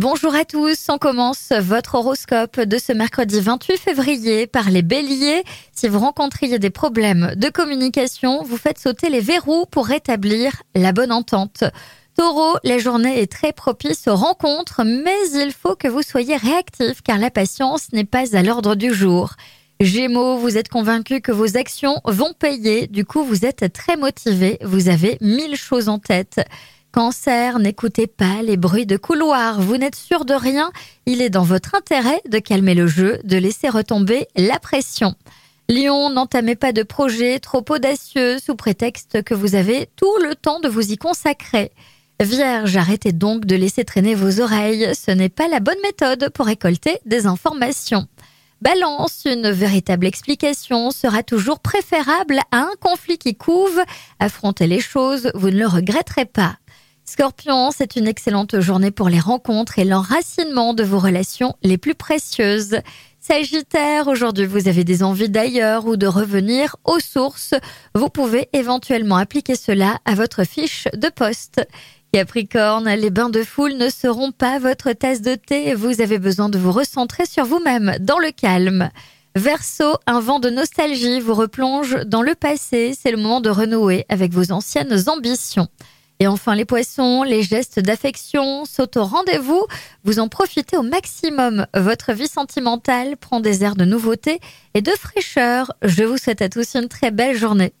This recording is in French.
Bonjour à tous, on commence votre horoscope de ce mercredi 28 février par les béliers. Si vous rencontriez des problèmes de communication, vous faites sauter les verrous pour rétablir la bonne entente. Taureau, la journée est très propice aux rencontres, mais il faut que vous soyez réactif car la patience n'est pas à l'ordre du jour. Gémeaux, vous êtes convaincu que vos actions vont payer, du coup vous êtes très motivé, vous avez mille choses en tête. Cancer, n'écoutez pas les bruits de couloir, vous n'êtes sûr de rien, il est dans votre intérêt de calmer le jeu, de laisser retomber la pression. Lion, n'entamez pas de projet trop audacieux sous prétexte que vous avez tout le temps de vous y consacrer. Vierge, arrêtez donc de laisser traîner vos oreilles, ce n'est pas la bonne méthode pour récolter des informations. Balance, une véritable explication sera toujours préférable à un conflit qui couve. Affrontez les choses, vous ne le regretterez pas. Scorpion, c'est une excellente journée pour les rencontres et l'enracinement de vos relations les plus précieuses. Sagittaire, aujourd'hui vous avez des envies d'ailleurs ou de revenir aux sources. Vous pouvez éventuellement appliquer cela à votre fiche de poste. Capricorne, les bains de foule ne seront pas votre tasse de thé. Vous avez besoin de vous recentrer sur vous-même, dans le calme. Verseau, un vent de nostalgie vous replonge dans le passé. C'est le moment de renouer avec vos anciennes ambitions. Et enfin les poissons, les gestes d'affection sautent au rendez-vous. Vous en profitez au maximum. Votre vie sentimentale prend des airs de nouveauté et de fraîcheur. Je vous souhaite à tous une très belle journée.